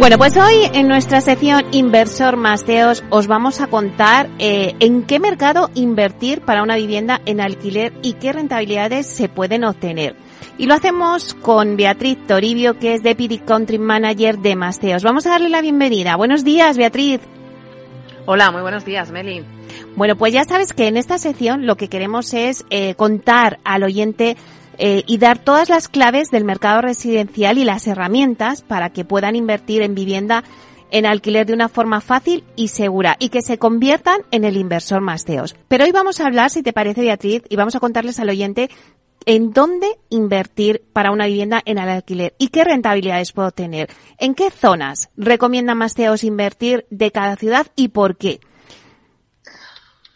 Bueno, pues hoy en nuestra sección Inversor Masteos os vamos a contar eh, en qué mercado invertir para una vivienda en alquiler y qué rentabilidades se pueden obtener. Y lo hacemos con Beatriz Toribio, que es Deputy Country Manager de Masteos. Vamos a darle la bienvenida. Buenos días, Beatriz. Hola, muy buenos días, Meli. Bueno, pues ya sabes que en esta sección lo que queremos es eh, contar al oyente eh, y dar todas las claves del mercado residencial y las herramientas para que puedan invertir en vivienda en alquiler de una forma fácil y segura y que se conviertan en el inversor más teos. Pero hoy vamos a hablar, si te parece, Beatriz, y vamos a contarles al oyente en dónde invertir para una vivienda en el alquiler y qué rentabilidades puedo tener. ¿En qué zonas recomienda Masteos invertir de cada ciudad y por qué?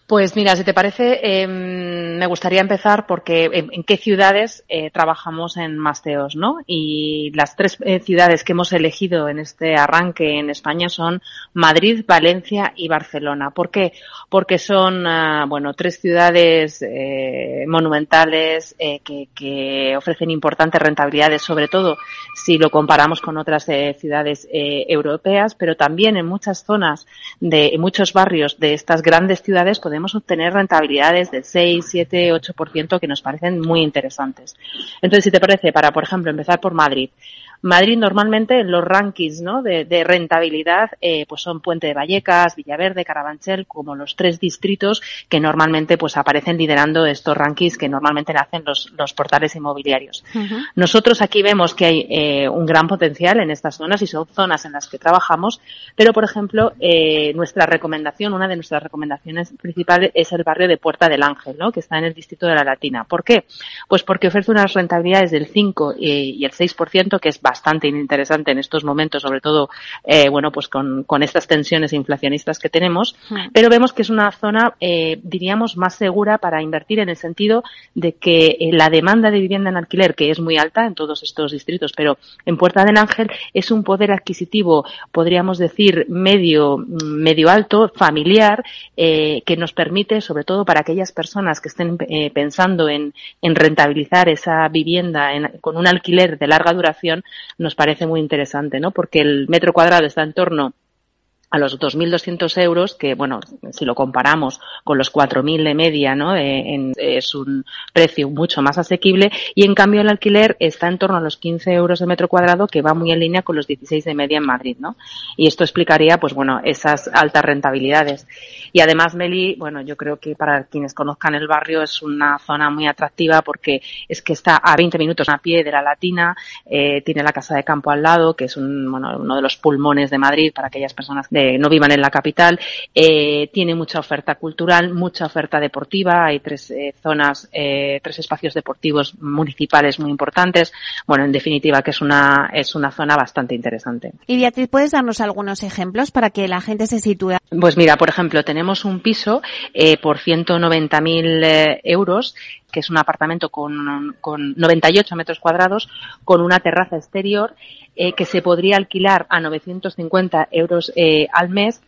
Pues mira, si te parece, eh, me gustaría empezar porque en, qué ciudades eh, trabajamos en Masteos, ¿no? Y las tres eh, ciudades que hemos elegido en este arranque en España son Madrid, Valencia y Barcelona. ¿Por qué? Porque son, ah, bueno, tres ciudades eh, monumentales que, que, ofrecen importantes rentabilidades, sobre todo si lo comparamos con otras ciudades europeas, pero también en muchas zonas de en muchos barrios de estas grandes ciudades podemos obtener rentabilidades de 6, 7, 8% que nos parecen muy interesantes. Entonces, si te parece, para, por ejemplo, empezar por Madrid, Madrid normalmente en los rankings ¿no? de, rentabilidad eh, pues son Puente de Vallecas, Villaverde, Carabanchel como los tres distritos que normalmente pues aparecen liderando estos rankings que normalmente hacen los, los portales inmobiliarios. Nosotros aquí vemos que hay eh, un gran potencial en estas zonas y son zonas en las que trabajamos, pero por ejemplo eh, nuestra recomendación, una de nuestras recomendaciones principales es el barrio de Puerta del Ángel, ¿no? que está en el distrito de la Latina. ¿Por qué? Pues porque ofrece unas rentabilidades del 5 y el 6% que es bastante bastante interesante en estos momentos, sobre todo, eh, bueno, pues con, con, estas tensiones inflacionistas que tenemos, pero vemos que es una zona, eh, diríamos, más segura para invertir en el sentido de que eh, la demanda de vivienda en alquiler, que es muy alta en todos estos distritos, pero en Puerta del Ángel es un poder adquisitivo, podríamos decir, medio, medio alto, familiar, eh, que nos permite, sobre todo para aquellas personas que estén eh, pensando en, en, rentabilizar esa vivienda en, con un alquiler de larga duración, nos parece muy interesante, ¿no? Porque el metro cuadrado está en torno a los 2.200 euros, que bueno, si lo comparamos con los 4.000 de media, ¿no? Eh, es un precio mucho más asequible y en cambio el alquiler está en torno a los 15 euros de metro cuadrado, que va muy en línea con los 16 de media en Madrid, ¿no? Y esto explicaría, pues bueno, esas altas rentabilidades. Y además, Meli, bueno, yo creo que para quienes conozcan el barrio es una zona muy atractiva porque es que está a 20 minutos a pie de la Latina, eh, tiene la Casa de Campo al lado, que es un, bueno, uno de los pulmones de Madrid para aquellas personas de no vivan en la capital. Eh, tiene mucha oferta cultural, mucha oferta deportiva. Hay tres eh, zonas, eh, tres espacios deportivos municipales muy importantes. Bueno, en definitiva, que es una, es una zona bastante interesante. Y Beatriz, ¿puedes darnos algunos ejemplos para que la gente se sitúe? Pues mira, por ejemplo, tenemos un piso eh, por 190.000 eh, euros que es un apartamento con, con 98 metros cuadrados, con una terraza exterior, eh, que se podría alquilar a 950 euros eh, al mes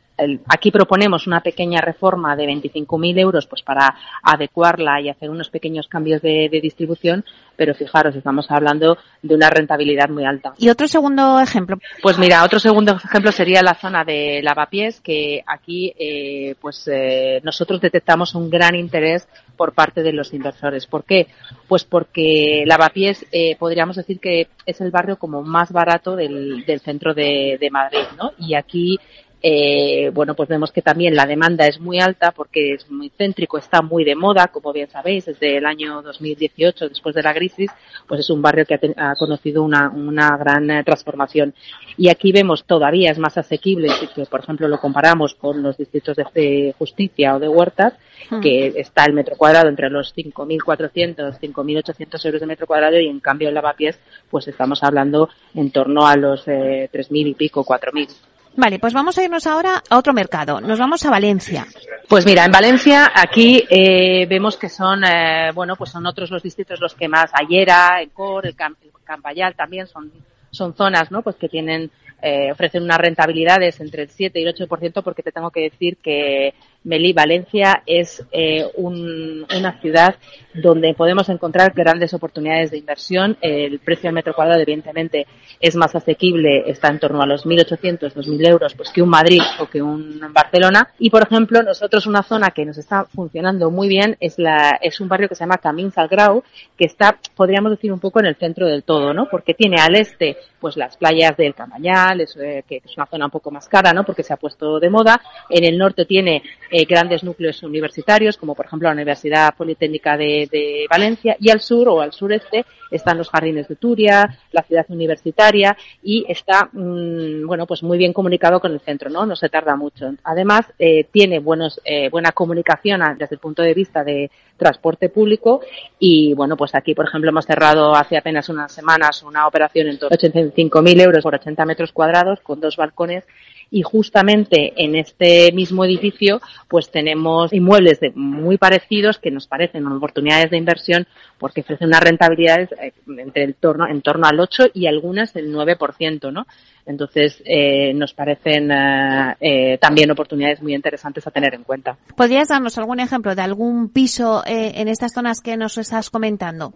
aquí proponemos una pequeña reforma de 25.000 euros pues para adecuarla y hacer unos pequeños cambios de, distribución, pero fijaros, estamos hablando de una rentabilidad muy alta. ¿Y otro segundo ejemplo? Pues mira, otro segundo ejemplo sería la zona de lavapiés, que aquí eh, pues eh, nosotros detectamos un gran interés por parte de los inversores. ¿Por qué? Pues porque Lavapiés eh, podríamos decir que es el barrio como más barato del, del centro de, de Madrid, ¿no? Y aquí eh, bueno, pues vemos que también la demanda es muy alta porque es muy céntrico, está muy de moda, como bien sabéis, desde el año 2018, después de la crisis, pues es un barrio que ha, conocido una, una gran eh, transformación. Y aquí vemos todavía es más asequible, si que por ejemplo lo comparamos con los distritos de, justicia o de huertas, hmm. que está el metro cuadrado entre los 5.400, 5.800 euros de metro cuadrado y en cambio en Lavapiés, pues estamos hablando en torno a los eh, 3.000 y pico, 4.000. Vale, pues vamos a irnos ahora a otro mercado. Nos vamos a Valencia. Pues mira, en Valencia aquí eh, vemos que son, eh, bueno, pues son otros los distritos los que más, Ayera, el, Camp el Campayal también son, son zonas, ¿no? Pues que tienen, eh, ofrecen unas rentabilidades entre el 7 y el 8% porque te tengo que decir que Meli, Valencia es eh, una ciudad donde podemos encontrar grandes oportunidades de inversión. El precio del metro cuadrado, evidentemente, es más asequible, está en torno a los 1.800, 2.000 euros, pues que un Madrid o que un Barcelona. Y, por ejemplo, nosotros una zona que nos está funcionando muy bien es la es un barrio que se llama Camins al Grau, que está, podríamos decir, un poco en el centro del todo, ¿no? Porque tiene al este, pues las playas del Camañal, eh, que es una zona un poco más cara, ¿no? Porque se ha puesto de moda. En el norte tiene eh, grandes núcleos universitarios, como por ejemplo la Universidad Politécnica de, Valencia, y al sur o al sureste están los jardines de Turia, la ciudad universitaria, y está, mmm, bueno, pues muy bien comunicado con el centro, ¿no? No se tarda mucho. Además, eh, tiene buenos, eh, buena comunicación desde el punto de vista de transporte público y, bueno, pues aquí, por ejemplo, hemos cerrado hace apenas unas semanas una operación en torno a 85.000 euros por 80 metros cuadrados con dos balcones y justamente en este mismo edificio pues tenemos inmuebles de, muy parecidos que nos parecen oportunidades de inversión porque ofrecen unas rentabilidades eh, entre el torno, en torno al 8 y algunas del 9%, ¿no? Entonces, eh, nos parecen eh, eh, también oportunidades muy interesantes a tener en cuenta. ¿Podrías darnos algún ejemplo de algún piso en estas zonas que nos estás comentando?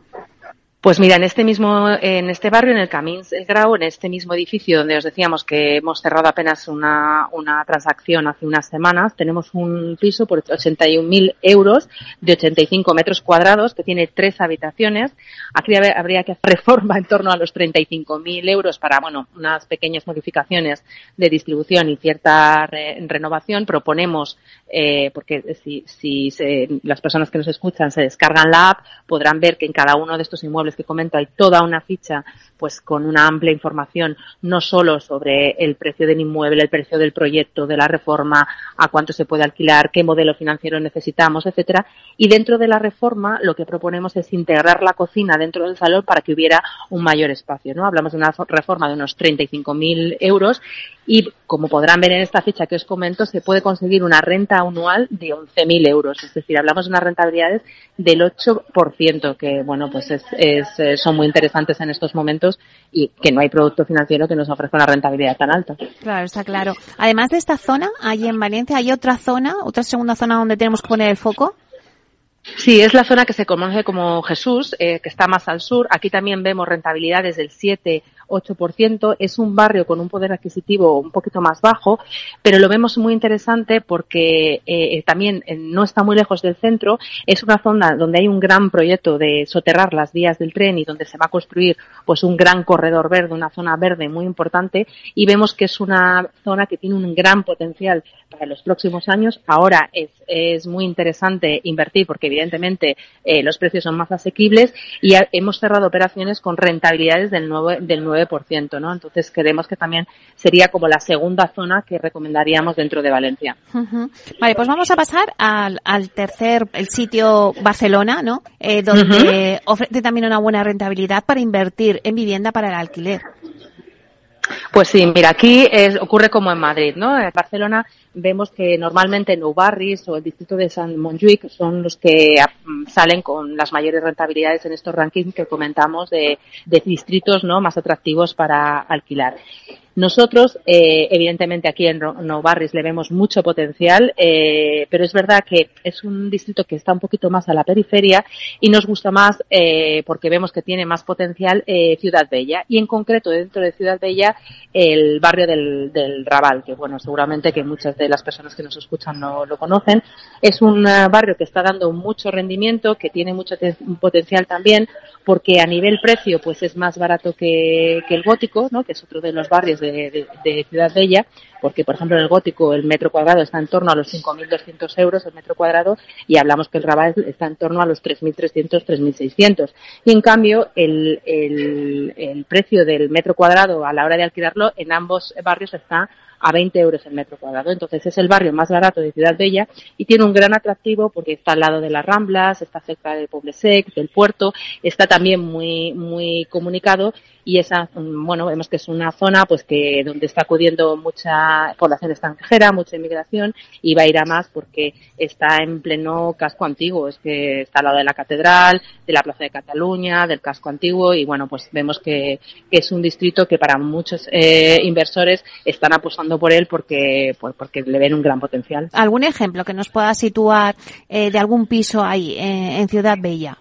Pues mira, en este mismo, en este barrio, en el Camins el Grau, en este mismo edificio donde os decíamos que hemos cerrado apenas una, una transacción hace unas semanas, tenemos un piso por 81.000 euros de 85 metros cuadrados que tiene tres habitaciones. Aquí habría que hacer reforma en torno a los 35.000 euros para, bueno, unas pequeñas modificaciones de distribución y cierta re renovación. Proponemos, eh, porque si, si se, las personas que nos escuchan se descargan la app, podrán ver que en cada uno de estos inmuebles que comento hay toda una ficha pues con una amplia información no solo sobre el precio del inmueble, el precio del proyecto, de la reforma, a cuánto se puede alquilar, qué modelo financiero necesitamos, etcétera. Y dentro de la reforma lo que proponemos es integrar la cocina dentro del salón para que hubiera un mayor espacio, ¿no? Hablamos de una reforma de unos 35.000 euros y como podrán ver en esta ficha que os comento, se puede conseguir una renta anual de 11.000 euros. Es decir, hablamos de unas rentabilidades del 8%, que bueno, pues es, es, eh, son muy interesantes en estos momentos y que no hay producto financiero que nos ofrezca una rentabilidad tan alta. Claro, está claro. Además de esta zona, allí en Valencia, ¿hay otra zona, otra segunda zona donde tenemos que poner el foco? Sí, es la zona que se conoce como Jesús, eh, que está más al sur. Aquí también vemos rentabilidades del 7 8%. Es un barrio con un poder adquisitivo un poquito más bajo, pero lo vemos muy interesante porque eh, también eh, no está muy lejos del centro. Es una zona donde hay un gran proyecto de soterrar las vías del tren y donde se va a construir pues un gran corredor verde, una zona verde muy importante y vemos que es una zona que tiene un gran potencial para los próximos años. Ahora es, es muy interesante invertir porque evidentemente eh, los precios son más asequibles y hemos cerrado operaciones con rentabilidades del 9, del 9 ¿no? Entonces creemos que también sería como la segunda zona que recomendaríamos dentro de Valencia. Uh -huh. Vale, pues vamos a pasar al, al tercer, el sitio Barcelona, ¿no? Eh, donde uh -huh. ofrece también una buena rentabilidad para invertir en vivienda para el alquiler. Pues sí, mira, aquí es, ocurre como en Madrid, ¿no? En Barcelona vemos que normalmente Nou Barris o el distrito de San Montjuic son los que salen con las mayores rentabilidades en estos rankings que comentamos de distritos no más atractivos para alquilar. Nosotros, eh, evidentemente, aquí en No Barris le vemos mucho potencial, eh, pero es verdad que es un distrito que está un poquito más a la periferia y nos gusta más eh, porque vemos que tiene más potencial eh, Ciudad Bella y en concreto dentro de Ciudad Bella el barrio del, del Raval, que bueno, seguramente que muchas de las personas que nos escuchan no lo conocen. Es un uh, barrio que está dando mucho rendimiento, que tiene mucho potencial también, porque a nivel precio pues es más barato que, que el gótico, ¿no? que es otro de los barrios de, de, de Ciudad Bella, porque por ejemplo en el gótico el metro cuadrado está en torno a los 5.200 euros el metro cuadrado y hablamos que el Raval está en torno a los 3.300, 3.600. Y en cambio el, el, precio del metro cuadrado a la hora de alquilarlo en ambos barrios está a 20 euros el metro cuadrado. Entonces es el barrio más barato de Ciudad Bella y tiene un gran atractivo porque está al lado de las Ramblas, está cerca de Poblesec, del puerto, está también muy, muy comunicado y esa, bueno, vemos que es una zona pues que donde está acudiendo mucha población extranjera, mucha inmigración y va a ir a más porque está en pleno casco antiguo, es que está al lado de la catedral, de la Plaza de Cataluña, del casco antiguo y bueno, pues vemos que, es un distrito que para muchos eh, inversores están apostando por él porque, pues, porque le ven un gran potencial. ¿Algún ejemplo que nos pueda situar eh, de algún piso ahí en Ciudad Bella?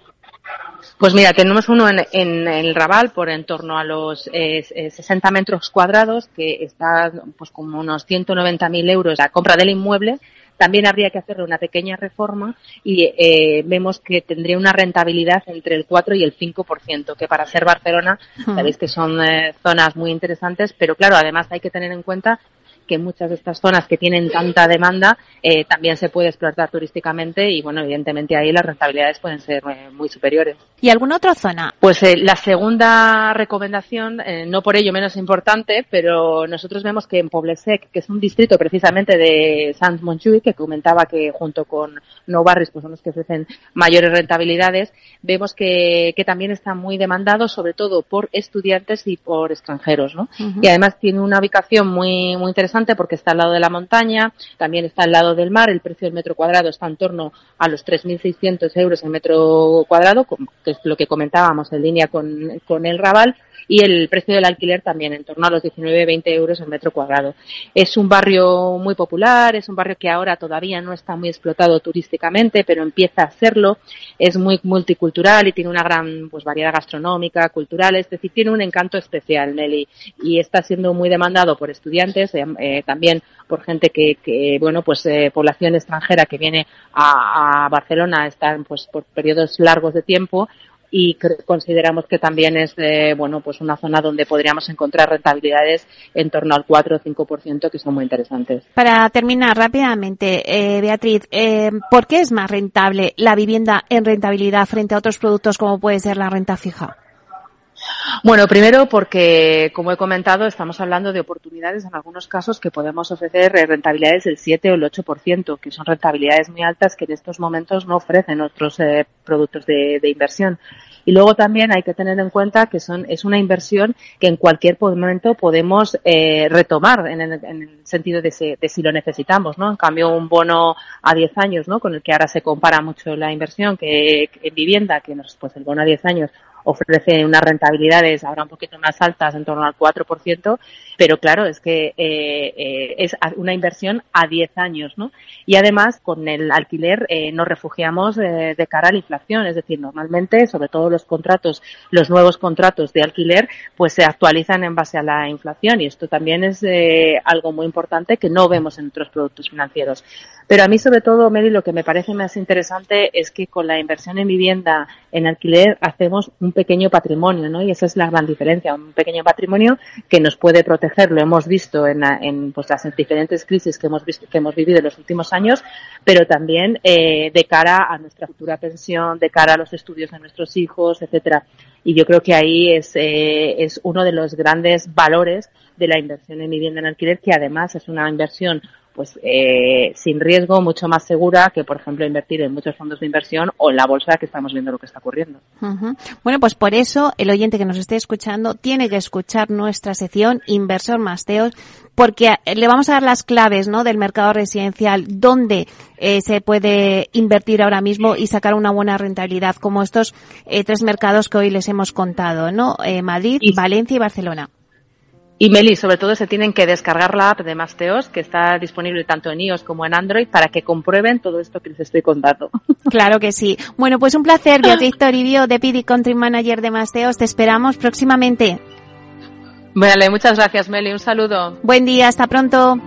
Pues mira, tenemos uno en, el Raval por en torno a los 60 eh, metros cuadrados que está pues como unos 190.000 euros la compra del inmueble. También habría que hacerle una pequeña reforma y eh, vemos que tendría una rentabilidad entre el 4 y el 5%, que para ser Barcelona sabéis que son eh, zonas muy interesantes, pero claro, además hay que tener en cuenta que muchas de estas zonas que tienen tanta demanda eh, también se puede explotar turísticamente y bueno, evidentemente ahí las rentabilidades pueden ser eh, muy superiores. ¿Y alguna otra zona? Pues eh, la segunda recomendación, no por ello menos importante, pero nosotros vemos que en Poblesec, que es un distrito precisamente de Sant Montjuïc, que comentaba que junto con No Barris pues son los que ofrecen mayores rentabilidades, vemos que, que también está muy demandado sobre todo por estudiantes y por extranjeros, ¿no? Y además tiene una ubicación muy, muy interesante porque está al lado de la montaña, también está al lado del mar, el precio del metro cuadrado está en torno a los 3.600 euros el metro cuadrado, que es lo que comentábamos en línea con, con el Raval, y el precio del alquiler también en torno a los 19-20 euros el metro cuadrado. Es un barrio muy popular, es un barrio que ahora todavía no está muy explotado turísticamente, pero empieza a serlo. Es muy multicultural y tiene una gran pues, variedad gastronómica, cultural, es decir, tiene un encanto especial, Nelly, y está siendo muy demandado por estudiantes, eh, eh, también por gente que, que bueno, pues eh, población extranjera que viene a, Barcelona, están pues por periodos largos de tiempo, y consideramos que también es bueno pues una zona donde podríamos encontrar rentabilidades en torno al 4 o 5% que son muy interesantes. Para terminar rápidamente, eh, Beatriz, eh, ¿por qué es más rentable la vivienda en rentabilidad frente a otros productos como puede ser la renta fija? Bueno, primero porque, como he comentado, estamos hablando de oportunidades en algunos casos que podemos ofrecer rentabilidades del 7 o el 8%, que son rentabilidades muy altas que en estos momentos no ofrecen otros eh, productos de, inversión. Y luego también hay que tener en cuenta que son, es una inversión que en cualquier momento podemos eh, retomar en el, sentido de, si lo necesitamos, ¿no? En cambio, un bono a 10 años, ¿no? Con el que ahora se compara mucho la inversión que, en vivienda, que nos, pues el bono a 10 años ofrece unas rentabilidades ahora un poquito más altas, en torno al 4%, pero claro, es que eh, eh, es una inversión a 10 años, ¿no? Y además, con el alquiler eh, nos refugiamos de cara a la inflación, es decir, normalmente, sobre todo los contratos, los nuevos contratos de alquiler, pues se actualizan en base a la inflación y esto también es algo muy importante que no vemos en otros productos financieros. Pero a mí, sobre todo, Mary, lo que me parece más interesante es que con la inversión en vivienda en alquiler hacemos un pequeño patrimonio, ¿no? Y esa es la gran diferencia, un pequeño patrimonio que nos puede proteger, lo hemos visto en, en pues, las diferentes crisis que hemos visto, que hemos vivido en los últimos años, pero también eh, de cara a nuestra futura pensión, de cara a los estudios de nuestros hijos, etcétera. Y yo creo que ahí es, eh, es uno de los grandes valores de la inversión en vivienda en alquiler, que además es una inversión pues eh, sin riesgo, mucho más segura que, por ejemplo, invertir en muchos fondos de inversión o en la bolsa que estamos viendo lo que está ocurriendo. Bueno, pues por eso el oyente que nos esté escuchando tiene que escuchar nuestra sección Inversor Masteos porque le vamos a dar las claves ¿no? del mercado residencial, donde eh, se puede invertir ahora mismo y sacar una buena rentabilidad, como estos eh, tres mercados que hoy les hemos contado, ¿no? Madrid, Valencia y Barcelona. Y Meli, sobre todo se tienen que descargar la app de Masteos, que está disponible tanto en iOS como en Android, para que comprueben todo esto que les estoy contando. Claro que sí. Bueno, pues un placer, Beatriz Toribio, Deputy Country Manager de Masteos. Te esperamos próximamente. Vale, muchas gracias, Meli. Un saludo. Buen día, hasta pronto.